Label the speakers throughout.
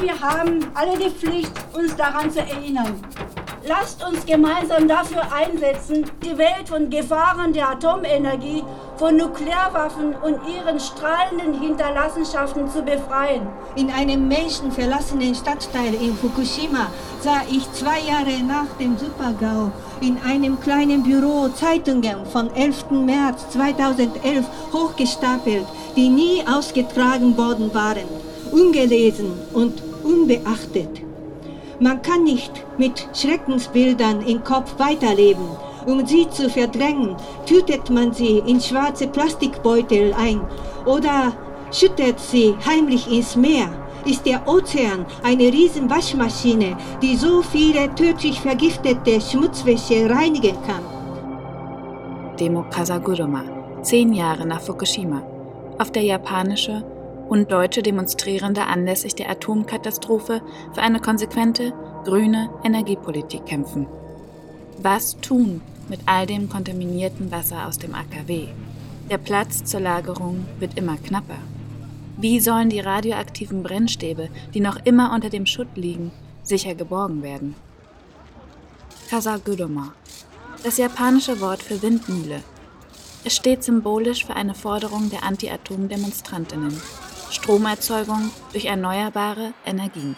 Speaker 1: Wir haben alle die Pflicht, uns daran zu erinnern. Lasst uns gemeinsam dafür einsetzen, die Welt von Gefahren der Atomenergie, von Nuklearwaffen und ihren strahlenden Hinterlassenschaften zu befreien.
Speaker 2: In einem menschenverlassenen Stadtteil in Fukushima sah ich zwei Jahre nach dem Supergau in einem kleinen Büro Zeitungen vom 11. März 2011 hochgestapelt, die nie ausgetragen worden waren, ungelesen und unbeachtet. Man kann nicht mit Schreckensbildern im Kopf weiterleben. Um sie zu verdrängen, tütet man sie in schwarze Plastikbeutel ein oder schüttet sie heimlich ins Meer. Ist der Ozean eine Riesenwaschmaschine, die so viele tödlich vergiftete Schmutzwäsche reinigen kann?
Speaker 3: Demo Kasaguruma, zehn Jahre nach Fukushima, auf der japanische und deutsche Demonstrierende anlässlich der Atomkatastrophe für eine konsequente grüne Energiepolitik kämpfen. Was tun mit all dem kontaminierten Wasser aus dem AKW? Der Platz zur Lagerung wird immer knapper. Wie sollen die radioaktiven Brennstäbe, die noch immer unter dem Schutt liegen, sicher geborgen werden? Kasaguruma, das japanische Wort für Windmühle. Es steht symbolisch für eine Forderung der Anti-Atom-Demonstrantinnen. Stromerzeugung durch erneuerbare Energien.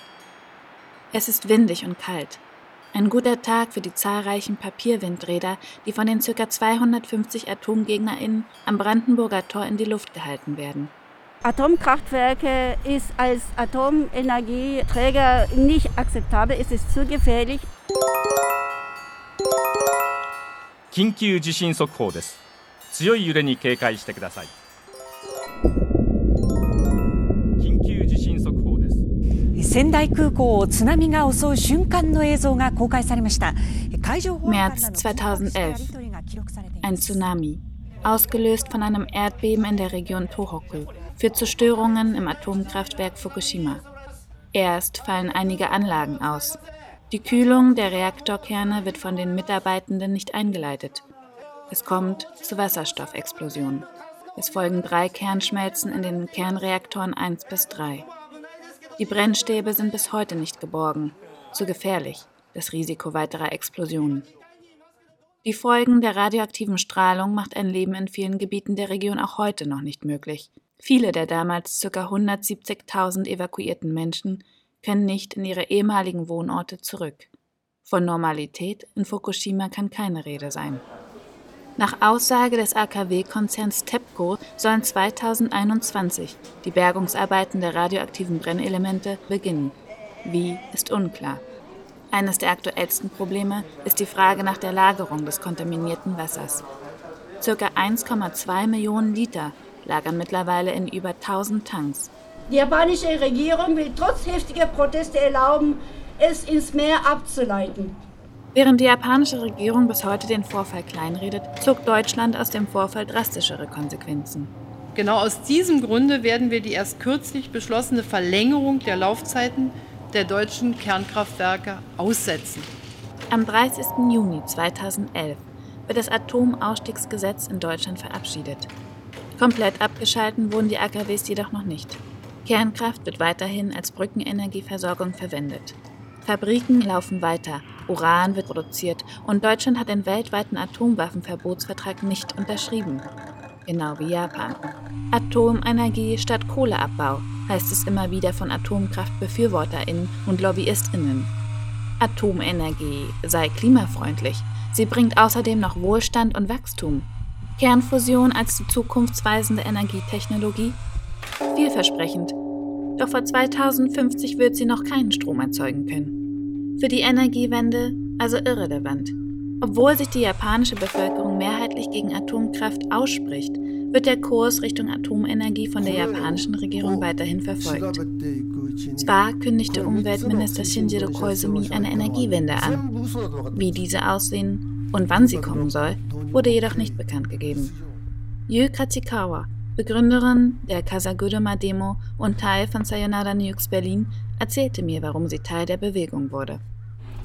Speaker 3: Es ist windig und kalt. Ein guter Tag für die zahlreichen Papierwindräder, die von den ca. 250 AtomgegnerInnen am Brandenburger Tor in die Luft gehalten werden.
Speaker 1: Atomkraftwerke ist als Atomenergieträger nicht akzeptabel, es ist zu gefährlich.
Speaker 4: 緊急地震速報です強い揺れに警戒してください
Speaker 5: 仙台空港を津波が襲う瞬間の映像が公開されました海上保安
Speaker 3: März 2011. Ein Tsunami, ausgelöst von einem Erdbeben in der Region Tohoku, führt zu Störungen im Atomkraftwerk Fukushima. Erst fallen einige Anlagen aus. Die Kühlung der Reaktorkerne wird von den Mitarbeitenden nicht eingeleitet. Es kommt zu Wasserstoffexplosionen. Es folgen drei Kernschmelzen in den Kernreaktoren 1 bis 3. Die Brennstäbe sind bis heute nicht geborgen. Zu gefährlich, das Risiko weiterer Explosionen. Die Folgen der radioaktiven Strahlung macht ein Leben in vielen Gebieten der Region auch heute noch nicht möglich. Viele der damals ca. 170.000 evakuierten Menschen können nicht in ihre ehemaligen Wohnorte zurück. Von Normalität in Fukushima kann keine Rede sein. Nach Aussage des AKW-Konzerns TEPCO sollen 2021 die Bergungsarbeiten der radioaktiven Brennelemente beginnen. Wie ist unklar. Eines der aktuellsten Probleme ist die Frage nach der Lagerung des kontaminierten Wassers. Circa 1,2 Millionen Liter lagern mittlerweile in über 1000 Tanks.
Speaker 1: Die japanische Regierung will trotz heftiger Proteste erlauben, es ins Meer abzuleiten.
Speaker 3: Während die japanische Regierung bis heute den Vorfall kleinredet, zog Deutschland aus dem Vorfall drastischere Konsequenzen.
Speaker 6: Genau aus diesem Grunde werden wir die erst kürzlich beschlossene Verlängerung der Laufzeiten der deutschen Kernkraftwerke aussetzen.
Speaker 3: Am 30. Juni 2011 wird das Atomausstiegsgesetz in Deutschland verabschiedet. Komplett abgeschalten wurden die AKWs jedoch noch nicht. Kernkraft wird weiterhin als Brückenenergieversorgung verwendet. Fabriken laufen weiter, Uran wird produziert und Deutschland hat den weltweiten Atomwaffenverbotsvertrag nicht unterschrieben. Genau wie Japan. Atomenergie statt Kohleabbau heißt es immer wieder von Atomkraftbefürworterinnen und Lobbyistinnen. Atomenergie sei klimafreundlich. Sie bringt außerdem noch Wohlstand und Wachstum. Kernfusion als die zukunftsweisende Energietechnologie? Vielversprechend. Doch vor 2050 wird sie noch keinen Strom erzeugen können. Für die Energiewende also irrelevant. Obwohl sich die japanische Bevölkerung mehrheitlich gegen Atomkraft ausspricht, wird der Kurs Richtung Atomenergie von der japanischen Regierung weiterhin verfolgt. Zwar kündigte Umweltminister Shinjiro Koizumi eine Energiewende an. Wie diese aussehen und wann sie kommen soll, wurde jedoch nicht bekannt gegeben. Yu Katsikawa, Begründerin der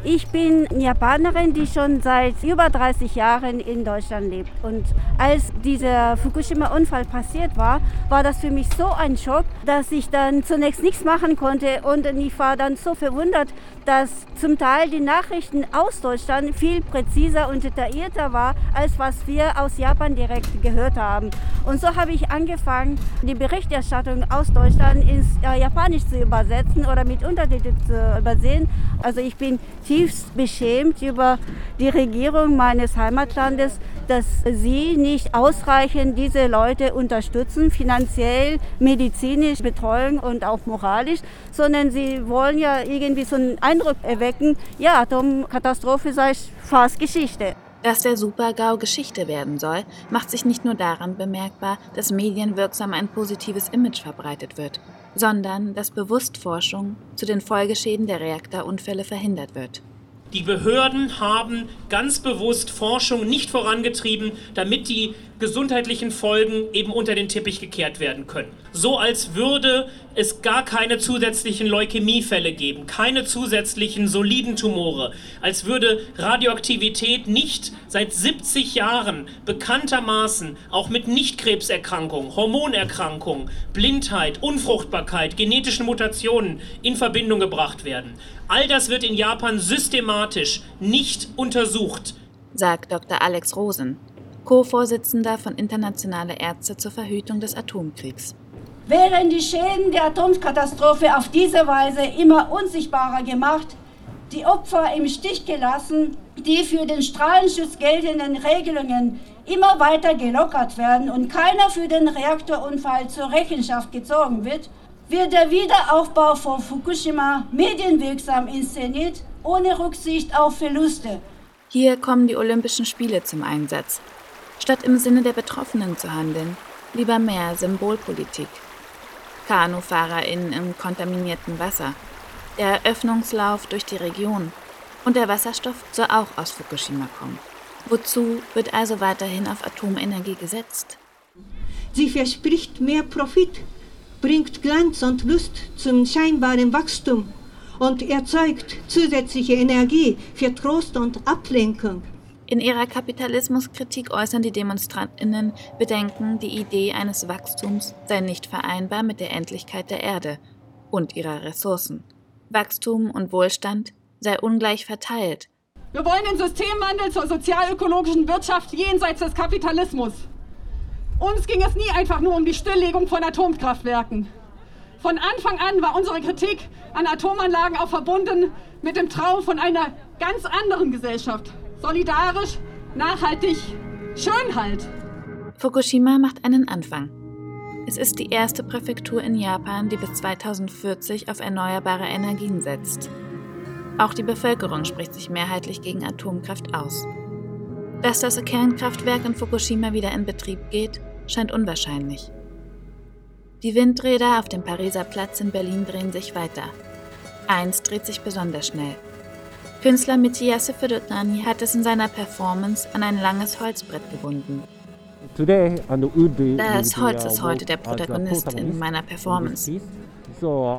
Speaker 1: Ich bin Japanerin, die schon seit über 30 Jahren in Deutschland lebt. Und als dieser Fukushima-Unfall passiert war, war das für mich so ein Schock, dass ich dann zunächst nichts machen konnte. Und ich war dann so verwundert, dass zum Teil die Nachrichten aus Deutschland viel präziser und detaillierter war, als was wir aus Japan direkt gehört haben. Und so habe ich angefangen, die Berichterstattung aus Deutschland ins äh, Japanisch zu übersetzen oder mit Untertiteln zu übersehen. Also ich bin tiefst beschämt über die Regierung meines Heimatlandes, dass sie nicht ausreichend diese Leute unterstützen, finanziell, medizinisch betreuen und auch moralisch, sondern sie wollen ja irgendwie so einen Eindruck erwecken, ja, Atomkatastrophe sei fast Geschichte.
Speaker 3: Dass der Super-GAU Geschichte werden soll, macht sich nicht nur daran bemerkbar, dass medienwirksam ein positives Image verbreitet wird, sondern dass bewusst Forschung zu den Folgeschäden der Reaktorunfälle verhindert wird.
Speaker 7: Die Behörden haben ganz bewusst Forschung nicht vorangetrieben, damit die gesundheitlichen Folgen eben unter den Teppich gekehrt werden können. So als würde es gar keine zusätzlichen Leukämiefälle geben, keine zusätzlichen soliden Tumore, als würde Radioaktivität nicht seit 70 Jahren bekanntermaßen auch mit Nichtkrebserkrankungen, Hormonerkrankungen, Blindheit, Unfruchtbarkeit, genetischen Mutationen in Verbindung gebracht werden. All das wird in Japan systematisch nicht untersucht,
Speaker 3: sagt Dr. Alex Rosen, Co-Vorsitzender von Internationale Ärzte zur Verhütung des Atomkriegs.
Speaker 1: Wären die Schäden der Atomkatastrophe auf diese Weise immer unsichtbarer gemacht, die Opfer im Stich gelassen, die für den Strahlenschutz geltenden Regelungen immer weiter gelockert werden und keiner für den Reaktorunfall zur Rechenschaft gezogen wird, wird der Wiederaufbau von Fukushima medienwirksam inszeniert, ohne Rücksicht auf Verluste.
Speaker 3: Hier kommen die Olympischen Spiele zum Einsatz. Statt im Sinne der Betroffenen zu handeln, lieber mehr Symbolpolitik. KanufahrerInnen im kontaminierten Wasser, der Eröffnungslauf durch die Region und der Wasserstoff soll auch aus Fukushima kommen. Wozu wird also weiterhin auf Atomenergie gesetzt?
Speaker 2: Sie verspricht mehr Profit, bringt Glanz und Lust zum scheinbaren Wachstum und erzeugt zusätzliche Energie für Trost und Ablenkung.
Speaker 3: In ihrer Kapitalismuskritik äußern die Demonstrantinnen Bedenken, die Idee eines Wachstums sei nicht vereinbar mit der Endlichkeit der Erde und ihrer Ressourcen. Wachstum und Wohlstand sei ungleich verteilt.
Speaker 8: Wir wollen den Systemwandel zur sozialökologischen Wirtschaft jenseits des Kapitalismus. Uns ging es nie einfach nur um die Stilllegung von Atomkraftwerken. Von Anfang an war unsere Kritik an Atomanlagen auch verbunden mit dem Traum von einer ganz anderen Gesellschaft, solidarisch, nachhaltig, schön halt.
Speaker 3: Fukushima macht einen Anfang. Es ist die erste Präfektur in Japan, die bis 2040 auf erneuerbare Energien setzt. Auch die Bevölkerung spricht sich mehrheitlich gegen Atomkraft aus. Dass das Kernkraftwerk in Fukushima wieder in Betrieb geht, scheint unwahrscheinlich. Die Windräder auf dem Pariser Platz in Berlin drehen sich weiter. Eins dreht sich besonders schnell. Künstler Mithiase Fedotani hat es in seiner Performance an ein langes Holzbrett gebunden. Das Holz ist heute der Protagonist in meiner Performance.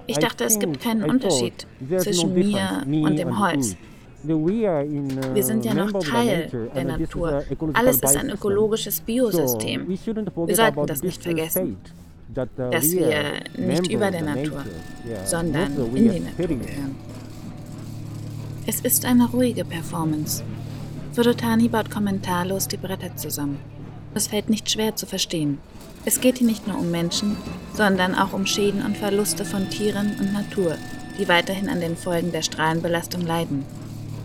Speaker 3: Ich dachte, es gibt keinen Unterschied zwischen mir und dem Holz. Wir sind ja noch Teil der Natur. Alles ist ein ökologisches Biosystem. Wir sollten das nicht vergessen, dass wir nicht über der Natur, sondern in die Natur gehören. Es ist eine ruhige Performance. Furutani baut kommentarlos die Bretter zusammen. Es fällt nicht schwer zu verstehen. Es geht hier nicht nur um Menschen, sondern auch um Schäden und Verluste von Tieren und Natur, die weiterhin an den Folgen der Strahlenbelastung leiden.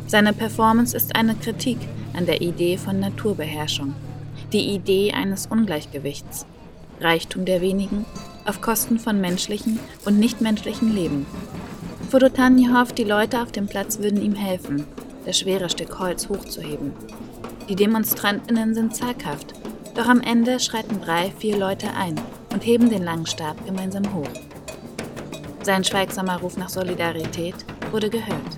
Speaker 3: Seine Performance ist eine Kritik an der Idee von Naturbeherrschung, die Idee eines Ungleichgewichts, Reichtum der wenigen auf Kosten von menschlichen und nichtmenschlichen Leben Fodotani hofft, die Leute auf dem Platz würden ihm helfen, das schwere Stück Holz hochzuheben. Die Demonstrantinnen sind zaghaft, doch am Ende schreiten drei, vier Leute ein und heben den langen Stab gemeinsam hoch. Sein schweigsamer Ruf nach Solidarität wurde gehört.